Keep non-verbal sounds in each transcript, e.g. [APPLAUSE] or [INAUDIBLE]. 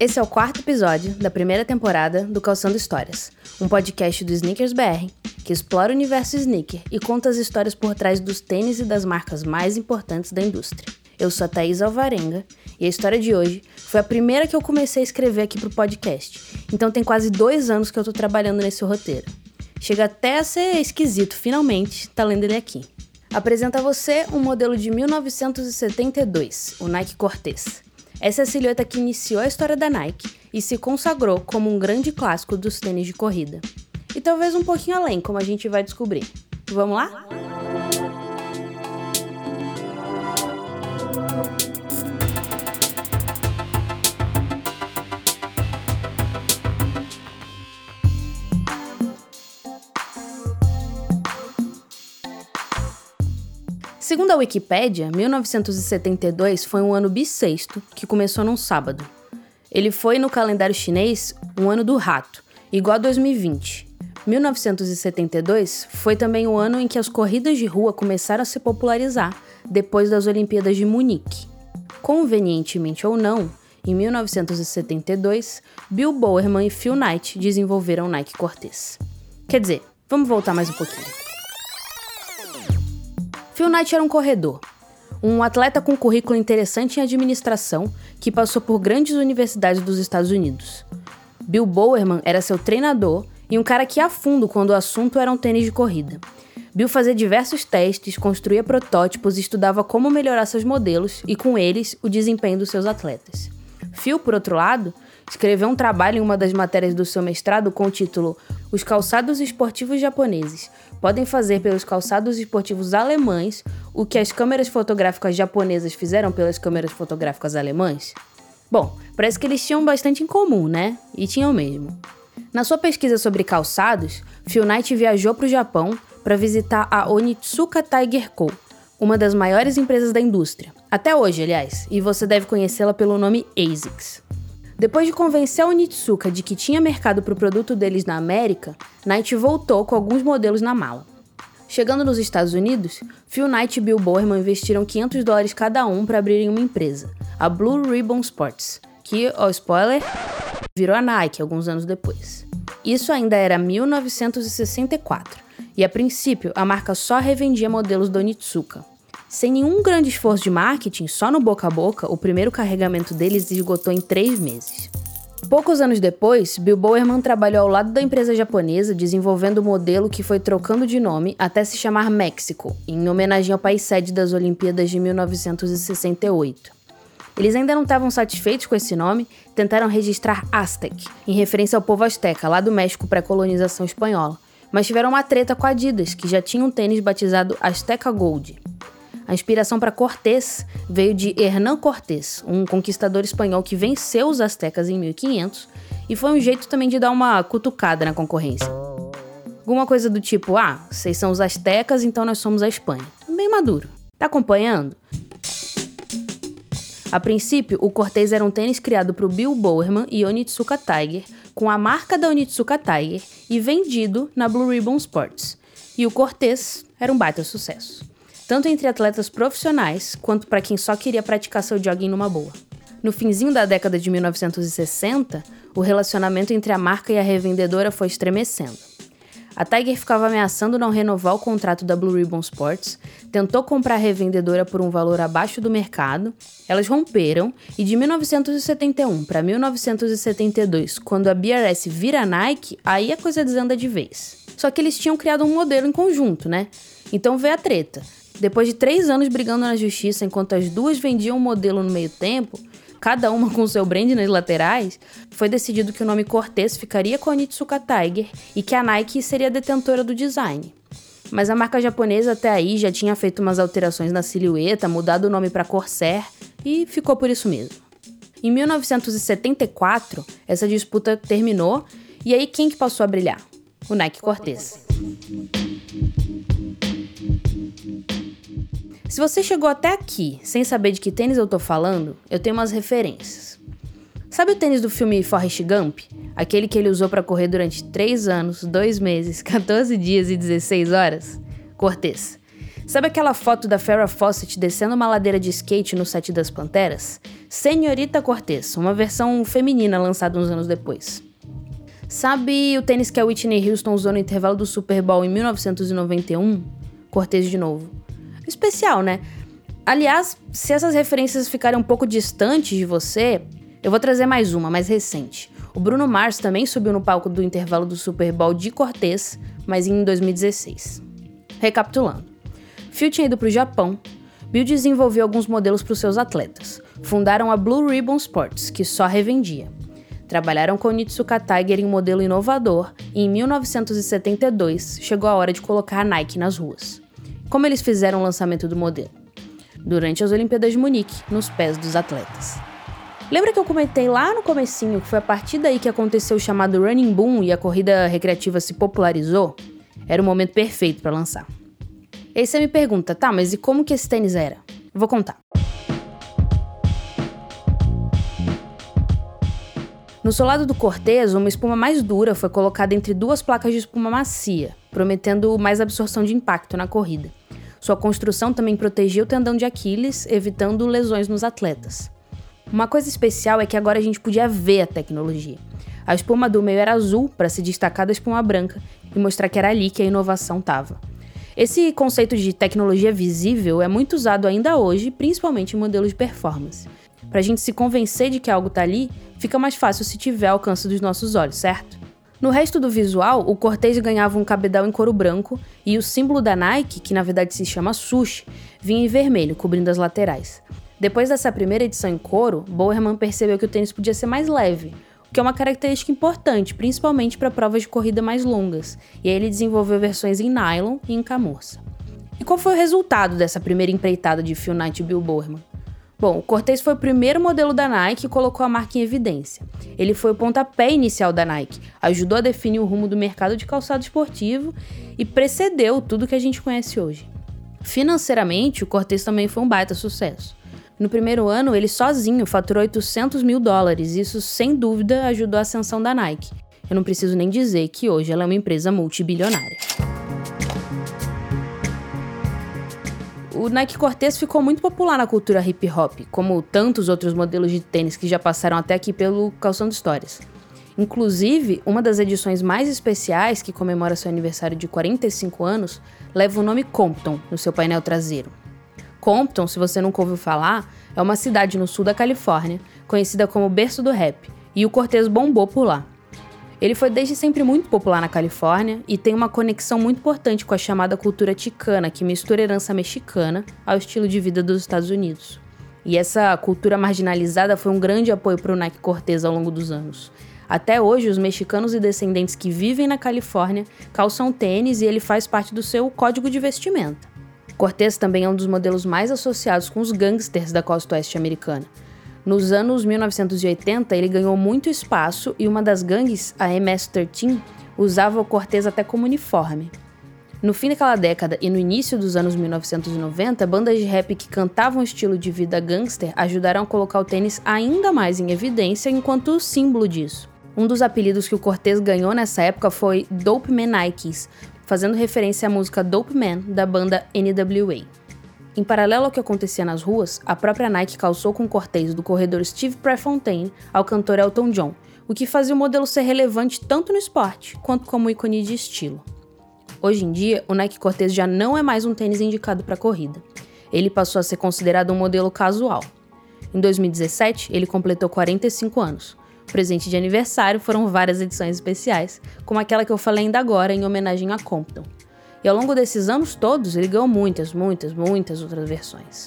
Esse é o quarto episódio da primeira temporada do Calçando Histórias, um podcast do Sneakers BR que explora o universo sneaker e conta as histórias por trás dos tênis e das marcas mais importantes da indústria. Eu sou a Thaís Alvarenga e a história de hoje foi a primeira que eu comecei a escrever aqui pro podcast, então tem quase dois anos que eu tô trabalhando nesse roteiro. Chega até a ser esquisito, finalmente, tá lendo ele aqui. Apresenta a você um modelo de 1972, o Nike Cortez. Essa é a silhueta que iniciou a história da Nike e se consagrou como um grande clássico dos tênis de corrida. E talvez um pouquinho além, como a gente vai descobrir. Vamos lá? Segundo a Wikipédia, 1972 foi um ano bissexto que começou num sábado. Ele foi, no calendário chinês, um ano do rato, igual a 2020. 1972 foi também o ano em que as corridas de rua começaram a se popularizar, depois das Olimpíadas de Munique. Convenientemente ou não, em 1972, Bill Bowerman e Phil Knight desenvolveram o Nike Cortez. Quer dizer, vamos voltar mais um pouquinho. Phil Knight era um corredor, um atleta com currículo interessante em administração que passou por grandes universidades dos Estados Unidos. Bill Bowerman era seu treinador e um cara que ia a fundo quando o assunto era um tênis de corrida. Bill fazia diversos testes, construía protótipos e estudava como melhorar seus modelos e, com eles, o desempenho dos seus atletas. Phil, por outro lado, escreveu um trabalho em uma das matérias do seu mestrado com o título Os calçados esportivos japoneses, podem fazer pelos calçados esportivos alemães o que as câmeras fotográficas japonesas fizeram pelas câmeras fotográficas alemãs? Bom, parece que eles tinham bastante em comum, né? E tinham mesmo. Na sua pesquisa sobre calçados, Phil Knight viajou para o Japão para visitar a Onitsuka Tiger Co., uma das maiores empresas da indústria. Até hoje, aliás, e você deve conhecê-la pelo nome ASICS. Depois de convencer a Onitsuka de que tinha mercado para o produto deles na América, Knight voltou com alguns modelos na mala. Chegando nos Estados Unidos, Phil Knight e Bill Bowerman investiram 500 dólares cada um para abrirem uma empresa, a Blue Ribbon Sports, que, ó spoiler, virou a Nike alguns anos depois. Isso ainda era 1964, e a princípio a marca só revendia modelos da Onitsuka. Sem nenhum grande esforço de marketing, só no boca a boca, o primeiro carregamento deles esgotou em três meses. Poucos anos depois, Bill Bowerman trabalhou ao lado da empresa japonesa desenvolvendo o modelo que foi trocando de nome até se chamar México, em homenagem ao país sede das Olimpíadas de 1968. Eles ainda não estavam satisfeitos com esse nome, tentaram registrar Aztec, em referência ao povo azteca lá do México pré-colonização espanhola, mas tiveram uma treta com a Adidas, que já tinha um tênis batizado Azteca Gold. A inspiração para Cortés veio de Hernán Cortés, um conquistador espanhol que venceu os astecas em 1500 e foi um jeito também de dar uma cutucada na concorrência. Alguma coisa do tipo, ah, vocês são os astecas, então nós somos a Espanha. Bem maduro. Tá acompanhando? A princípio, o Cortez era um tênis criado para o Bill Bowerman e Onitsuka Tiger, com a marca da Onitsuka Tiger e vendido na Blue Ribbon Sports. E o Cortez era um baita sucesso tanto entre atletas profissionais quanto para quem só queria praticar seu jogging numa boa. No finzinho da década de 1960, o relacionamento entre a marca e a revendedora foi estremecendo. A Tiger ficava ameaçando não renovar o contrato da Blue Ribbon Sports, tentou comprar a revendedora por um valor abaixo do mercado, elas romperam e de 1971 para 1972, quando a BRS vira Nike, aí a coisa desanda de vez. Só que eles tinham criado um modelo em conjunto, né? Então veio a treta. Depois de três anos brigando na justiça enquanto as duas vendiam um modelo no meio tempo, cada uma com seu brand nas laterais, foi decidido que o nome Cortez ficaria com a Nitsuka Tiger e que a Nike seria detentora do design. Mas a marca japonesa até aí já tinha feito umas alterações na silhueta, mudado o nome para Corsair e ficou por isso mesmo. Em 1974, essa disputa terminou e aí quem que passou a brilhar? O Nike Cortez. Se você chegou até aqui sem saber de que tênis eu tô falando, eu tenho umas referências. Sabe o tênis do filme Forrest Gump? Aquele que ele usou para correr durante 3 anos, 2 meses, [LAUGHS] 14 dias e 16 horas? Cortez. Sabe aquela foto da Farrah Fawcett descendo uma ladeira de skate no set das Panteras? Senhorita Cortez, uma versão feminina lançada uns anos depois. Sabe o tênis que a Whitney Houston usou no intervalo do Super Bowl em 1991? Cortez de novo. Especial, né? Aliás, se essas referências ficarem um pouco distantes de você, eu vou trazer mais uma, mais recente. O Bruno Mars também subiu no palco do intervalo do Super Bowl de Cortez, mas em 2016. Recapitulando. Phil tinha ido para o Japão. Bill desenvolveu alguns modelos para os seus atletas. Fundaram a Blue Ribbon Sports, que só revendia. Trabalharam com Nitsuka Tiger em um modelo inovador e em 1972 chegou a hora de colocar a Nike nas ruas. Como eles fizeram o lançamento do modelo? Durante as Olimpíadas de Munique, nos pés dos atletas. Lembra que eu comentei lá no comecinho que foi a partir daí que aconteceu o chamado running boom e a corrida recreativa se popularizou? Era o momento perfeito para lançar. E aí você me pergunta, tá, mas e como que esse tênis era? Vou contar. No solado do Cortez, uma espuma mais dura foi colocada entre duas placas de espuma macia, prometendo mais absorção de impacto na corrida. Sua construção também protegia o tendão de Aquiles, evitando lesões nos atletas. Uma coisa especial é que agora a gente podia ver a tecnologia. A espuma do meio era azul para se destacar da espuma branca e mostrar que era ali que a inovação estava. Esse conceito de tecnologia visível é muito usado ainda hoje, principalmente em modelos de performance. Para a gente se convencer de que algo está ali, fica mais fácil se tiver alcance dos nossos olhos, certo? No resto do visual, o Cortez ganhava um cabedal em couro branco e o símbolo da Nike, que na verdade se chama Sushi, vinha em vermelho, cobrindo as laterais. Depois dessa primeira edição em couro, Bowerman percebeu que o tênis podia ser mais leve, o que é uma característica importante, principalmente para provas de corrida mais longas, e aí ele desenvolveu versões em nylon e em camurça. E qual foi o resultado dessa primeira empreitada de Phil Knight e Bill Bowerman? Bom, o Cortez foi o primeiro modelo da Nike que colocou a marca em evidência. Ele foi o pontapé inicial da Nike, ajudou a definir o rumo do mercado de calçado esportivo e precedeu tudo que a gente conhece hoje. Financeiramente, o Cortez também foi um baita sucesso. No primeiro ano, ele sozinho faturou 800 mil dólares, e isso sem dúvida ajudou a ascensão da Nike. Eu não preciso nem dizer que hoje ela é uma empresa multibilionária. O Nike Cortez ficou muito popular na cultura hip hop, como tantos outros modelos de tênis que já passaram até aqui pelo Calçando Histórias. Inclusive, uma das edições mais especiais, que comemora seu aniversário de 45 anos, leva o nome Compton no seu painel traseiro. Compton, se você nunca ouviu falar, é uma cidade no sul da Califórnia, conhecida como berço do rap, e o Cortez bombou por lá. Ele foi desde sempre muito popular na Califórnia e tem uma conexão muito importante com a chamada cultura ticana, que mistura herança mexicana ao estilo de vida dos Estados Unidos. E essa cultura marginalizada foi um grande apoio para o Nike Cortez ao longo dos anos. Até hoje, os mexicanos e descendentes que vivem na Califórnia calçam tênis e ele faz parte do seu código de vestimenta. Cortez também é um dos modelos mais associados com os gangsters da costa oeste americana. Nos anos 1980, ele ganhou muito espaço e uma das gangues, a MS-13, usava o Cortez até como uniforme. No fim daquela década e no início dos anos 1990, bandas de rap que cantavam o estilo de vida gangster ajudaram a colocar o tênis ainda mais em evidência enquanto símbolo disso. Um dos apelidos que o Cortez ganhou nessa época foi Dope Man Nikes, fazendo referência à música Dope Man da banda NWA. Em paralelo ao que acontecia nas ruas, a própria Nike calçou com cortês do corredor Steve Prefontaine ao cantor Elton John, o que fazia o modelo ser relevante tanto no esporte quanto como ícone de estilo. Hoje em dia, o Nike Cortez já não é mais um tênis indicado para corrida. Ele passou a ser considerado um modelo casual. Em 2017, ele completou 45 anos, presente de aniversário foram várias edições especiais, como aquela que eu falei ainda agora em homenagem a Compton. E ao longo desses anos todos, ele ganhou muitas, muitas, muitas outras versões.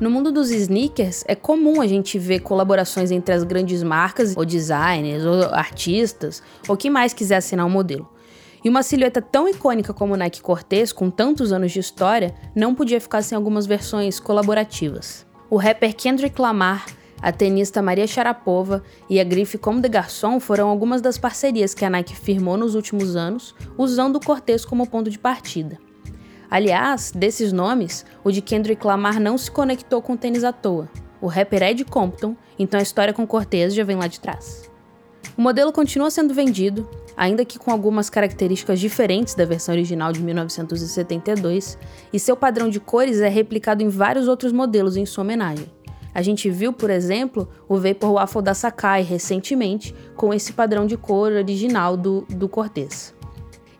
No mundo dos sneakers, é comum a gente ver colaborações entre as grandes marcas, ou designers, ou artistas, ou quem mais quiser assinar um modelo. E uma silhueta tão icônica como o Nike Cortez, com tantos anos de história, não podia ficar sem algumas versões colaborativas o rapper Kendrick Lamar, a tenista Maria Sharapova e a grife Comme des Garçons foram algumas das parcerias que a Nike firmou nos últimos anos, usando o Cortez como ponto de partida. Aliás, desses nomes, o de Kendrick Lamar não se conectou com o tênis à toa. O rapper é de Compton, então a história com Cortez já vem lá de trás. O modelo continua sendo vendido ainda que com algumas características diferentes da versão original de 1972, e seu padrão de cores é replicado em vários outros modelos em sua homenagem. A gente viu, por exemplo, o Vapor Waffle da Sakai recentemente, com esse padrão de cor original do, do Cortez.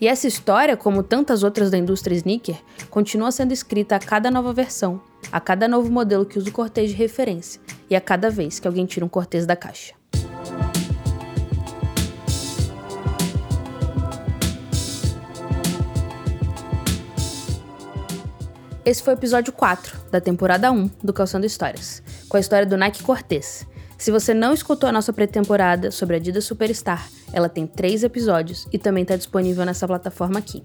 E essa história, como tantas outras da indústria sneaker, continua sendo escrita a cada nova versão, a cada novo modelo que usa o Cortez de referência e a cada vez que alguém tira um Cortez da caixa. Esse foi o episódio 4 da temporada 1 do Calçando Histórias, com a história do Nike Cortez. Se você não escutou a nossa pré-temporada sobre a Adidas Superstar, ela tem três episódios e também está disponível nessa plataforma aqui.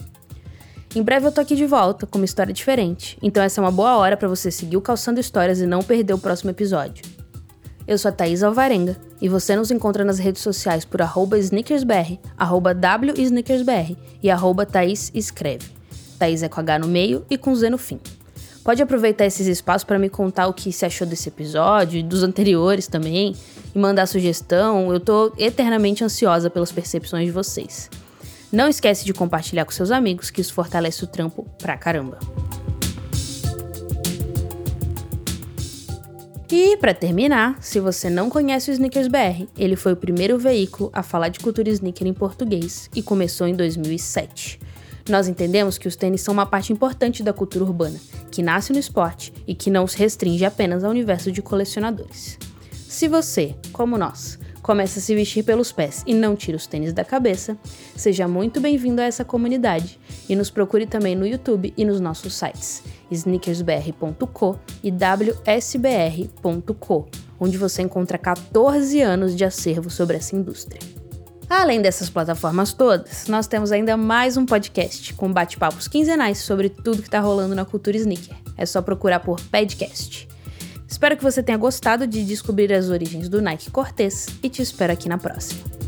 Em breve eu tô aqui de volta com uma história diferente, então essa é uma boa hora para você seguir o Calçando Histórias e não perder o próximo episódio. Eu sou a Thaís Alvarenga e você nos encontra nas redes sociais por arroba sneakersbr, arroba wsneakersbr e arroba Thaís Escreve. Thaís é com H no meio e com Z no fim. Pode aproveitar esses espaços para me contar o que você achou desse episódio e dos anteriores também, e mandar sugestão. Eu tô eternamente ansiosa pelas percepções de vocês. Não esquece de compartilhar com seus amigos, que isso fortalece o trampo pra caramba. E para terminar, se você não conhece o Sneakers BR, ele foi o primeiro veículo a falar de cultura sneaker em português e começou em 2007. Nós entendemos que os tênis são uma parte importante da cultura urbana, que nasce no esporte e que não se restringe apenas ao universo de colecionadores. Se você, como nós, começa a se vestir pelos pés e não tira os tênis da cabeça, seja muito bem-vindo a essa comunidade e nos procure também no YouTube e nos nossos sites sneakersbr.co e wsbr.co, onde você encontra 14 anos de acervo sobre essa indústria. Além dessas plataformas todas, nós temos ainda mais um podcast com bate-papos quinzenais sobre tudo que está rolando na cultura sneaker. É só procurar por Podcast. Espero que você tenha gostado de descobrir as origens do Nike Cortez e te espero aqui na próxima.